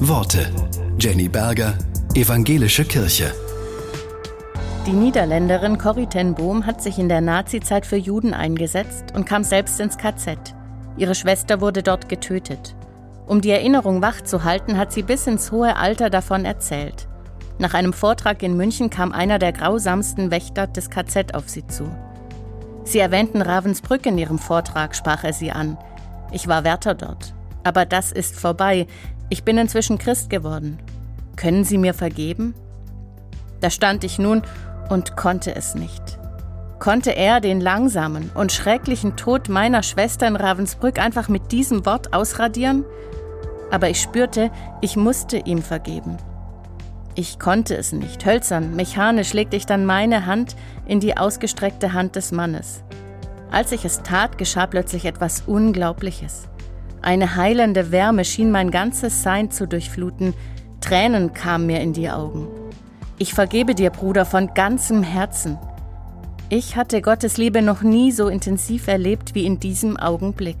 Worte. Jenny Berger, Evangelische Kirche. Die Niederländerin Corrie ten Boom hat sich in der Nazizeit für Juden eingesetzt und kam selbst ins KZ. Ihre Schwester wurde dort getötet. Um die Erinnerung wachzuhalten, hat sie bis ins hohe Alter davon erzählt. Nach einem Vortrag in München kam einer der grausamsten Wächter des KZ auf sie zu. Sie erwähnten Ravensbrück in ihrem Vortrag, sprach er sie an. Ich war Wärter dort. Aber das ist vorbei. Ich bin inzwischen Christ geworden. Können Sie mir vergeben? Da stand ich nun und konnte es nicht. Konnte er den langsamen und schrecklichen Tod meiner Schwester in Ravensbrück einfach mit diesem Wort ausradieren? Aber ich spürte, ich musste ihm vergeben. Ich konnte es nicht. Hölzern, mechanisch legte ich dann meine Hand in die ausgestreckte Hand des Mannes. Als ich es tat, geschah plötzlich etwas Unglaubliches. Eine heilende Wärme schien mein ganzes Sein zu durchfluten, Tränen kamen mir in die Augen. Ich vergebe dir, Bruder, von ganzem Herzen. Ich hatte Gottes Liebe noch nie so intensiv erlebt wie in diesem Augenblick.